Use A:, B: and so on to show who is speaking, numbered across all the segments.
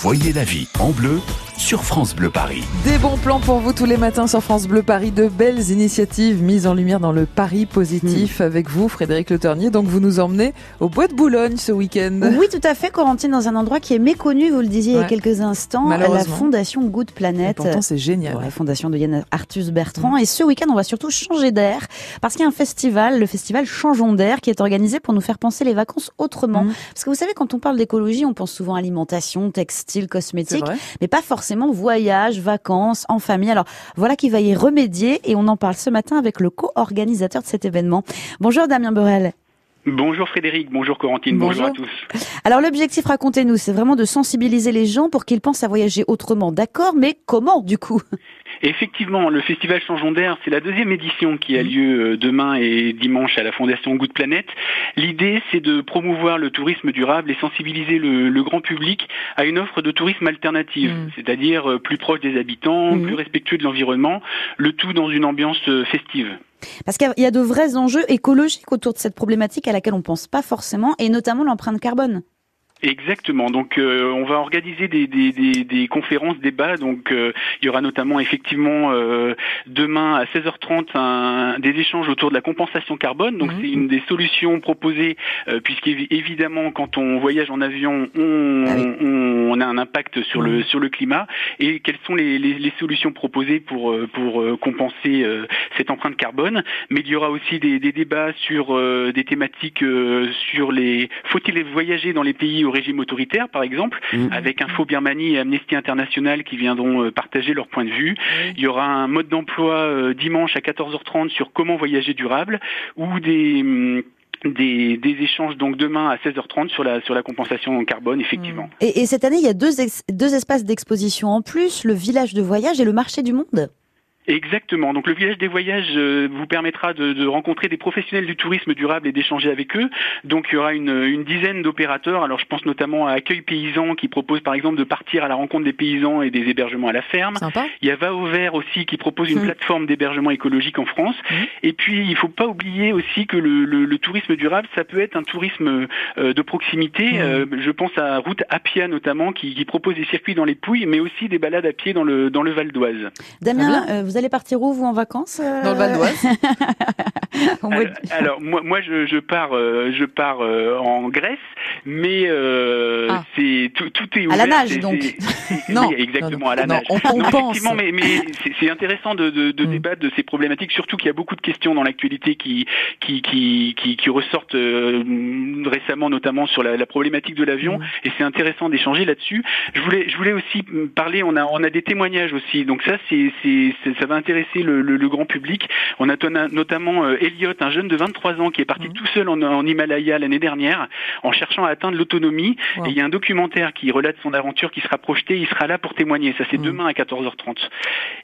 A: Voyez la vie en bleu sur France Bleu Paris.
B: Des bons plans pour vous tous les matins sur France Bleu Paris. De belles initiatives mises en lumière dans le Paris positif avec vous, Frédéric Le Ternier. Donc vous nous emmenez au Bois de Boulogne ce week-end.
C: Oui, tout à fait, Corentine, dans un endroit qui est méconnu, vous le disiez il y a quelques instants, la. Fondation Good
B: Et
C: Planet.
B: pourtant c'est génial.
C: Ouais, fondation de Yann Arthus Bertrand. Et ce week-end, on va surtout changer d'air parce qu'il y a un festival, le festival Changeons d'air, qui est organisé pour nous faire penser les vacances autrement.
B: Mhm.
C: Parce que vous savez, quand on parle d'écologie, on pense souvent alimentation, textile, cosmétique, mais pas forcément voyage, vacances, en famille. Alors voilà qui va y remédier et on en parle ce matin avec le co-organisateur de cet événement. Bonjour Damien Borel.
D: Bonjour Frédéric, bonjour Corentine,
B: Bonjour.
D: bonjour, à tous.
C: Alors l'objectif, racontez-nous, c'est vraiment de sensibiliser les gens pour qu'ils pensent à voyager autrement. D'accord, mais comment du coup?
D: Effectivement, le festival Changeons d'air, c'est la deuxième édition qui a lieu euh, demain et dimanche à la Fondation Good Planet. L'idée, c'est de promouvoir le tourisme durable et sensibiliser le, le grand public à une offre de tourisme alternative,
B: Mm.
D: c'est-à-dire euh, plus proche des habitants,
C: Mm.
D: plus respectueux de l'environnement, le tout dans une ambiance euh, festive.
C: Parce qu'il y a de vrais enjeux écologiques autour de cette problématique à laquelle on pense pas forcément, et notamment l'empreinte carbone.
D: Exactement. Donc, euh, on va organiser des, des, des, des conférences, débats. Donc, euh, il y aura notamment effectivement euh, demain à 16h30 un, des échanges autour de la compensation carbone. Donc,
B: Mhm.
D: c'est une des solutions proposées, euh, puisqu'évidemment, quand on voyage en avion, on,
C: Ah oui.
D: on, on a un impact sur le
B: Mhm.
D: sur le climat. Et quelles sont les, les, les solutions proposées pour euh, pour euh, compenser euh, cette empreinte carbone? Mais il y aura aussi des, des débats sur euh, des thématiques euh, sur les faut-il voyager dans les pays au régime autoritaire, par exemple, avec Info Birmanie et Amnesty International qui viendront euh, partager leur point de vue. Il y aura un mode d'emploi euh, dimanche à 14h30 sur comment voyager durable ou des hum, des, des échanges donc demain à 16h30 sur la sur la compensation carbone effectivement.
C: Et, et cette année, il y a deux, ex- deux espaces d'exposition en plus, le village de voyage et le marché du monde.
D: Exactement. Donc le village des voyages euh, vous permettra de, de rencontrer des professionnels du tourisme durable et d'échanger avec eux. Donc il y aura une, une dizaine d'opérateurs. Alors je pense notamment à Accueil Paysan qui propose par exemple de partir à la rencontre des paysans et des hébergements à la ferme.
B: Sympa.
D: Il y a Va au vert aussi qui propose une
C: Mhm.
D: plateforme d'hébergement écologique en France.
B: Mhm.
D: Et puis il faut pas oublier aussi que le, le- le tourisme durable, ça peut être un tourisme euh, de proximité.
B: Mhm.
D: Euh, je pense à Route Appia notamment qui, qui propose des circuits dans les Pouilles, mais aussi des balades à pied dans le dans le Val d'Oise.
C: Damien, euh, vous allez partir où, vous, en vacances
B: Dans le Val d'Oise.
D: Alors, alors, moi, moi je, je pars, euh, je pars euh, en Grèce, mais euh,
B: Ah.
D: c'est tout, tout est
C: À la
D: ouvert,
C: nage, donc.
B: Non,
D: oui, exactement
B: non,
D: à la
B: non,
D: nage.
B: on- pense.
D: effectivement, mais, mais c'est- intéressant de, de, de
B: Mm.
D: débattre de ces problématiques, surtout qu'il y a beaucoup de questions dans l'actualité qui qui, qui, qui qui ressortent euh, récemment, notamment sur la, la problématique de l'avion,
B: Mm.
D: et c'est intéressant d'échanger là-dessus. Je voulais je voulais aussi parler, on a on a des témoignages aussi, donc ça c'est ça va intéresser le, le, le grand public. On a notamment euh, Elliot, un jeune de 23 ans qui est parti
B: Mhm.
D: tout seul en, en Himalaya l'année dernière en cherchant à atteindre l'autonomie.
B: Wow.
D: Et il y a un documentaire qui relate son aventure qui sera projeté. Il sera là pour témoigner. Ça, c'est
B: Mhm.
D: demain à 14h30.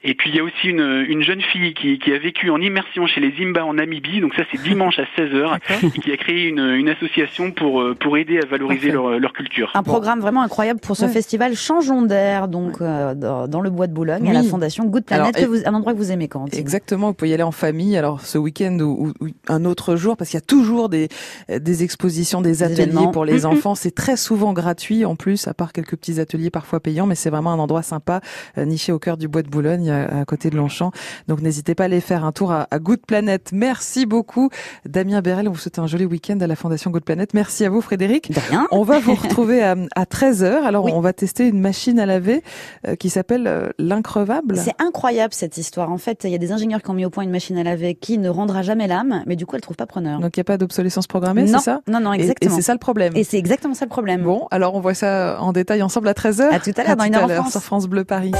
D: Et puis, il y a aussi une, une jeune fille qui, qui a vécu en immersion chez les Zimba en Namibie. Donc ça, c'est dimanche à 16h. et qui a créé une, une association pour, euh, pour aider à valoriser leur, leur culture.
C: Un programme vraiment incroyable pour ce
B: Ouais.
C: festival Changeons d'air, donc euh, dans, dans le bois de Boulogne, à la
B: Oui.
C: Fondation Good Planet,
B: Alors,
C: que vous, un endroit que vous aimez quand
B: Exactement, vous pouvez y aller en famille. Alors ce week-end ou un autre jour, parce qu'il y a toujours des, des expositions, des ateliers
C: événements.
B: pour les enfants. C'est très souvent gratuit en plus, à part quelques petits ateliers parfois payants, mais c'est vraiment un endroit sympa, euh, niché au cœur du bois de Boulogne, à, à côté de Longchamp. Donc n'hésitez pas à aller faire un tour à, à Good Planet. Merci beaucoup, Damien Bérel. On vous souhaite un joli week-end à la Fondation Good Planet. Merci à vous, Frédéric.
C: De rien.
B: On va vous retrouver à, à 13h. Alors
C: Oui.
B: on va tester une machine à laver euh, qui s'appelle euh, l'increvable.
C: C'est incroyable cette histoire. En fait, il y a des ingénieurs qui ont mis au point une machine à laver qui ne rendra jamais l'âme, mais du coup, elle trouve pas preneur.
B: Donc il n'y a pas d'obsolescence programmée,
C: non,
B: c'est ça?
C: Non, non,
B: Et- Et,
C: exactement.
B: c'est ça le problème.
C: Et c'est exactement ça le problème.
B: Bon, alors on voit ça en détail ensemble à 13h.
C: À tout à l'heure, dans une heure France.
B: sur France Bleu Paris.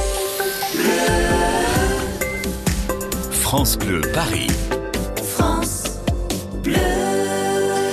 A: France Bleu Paris.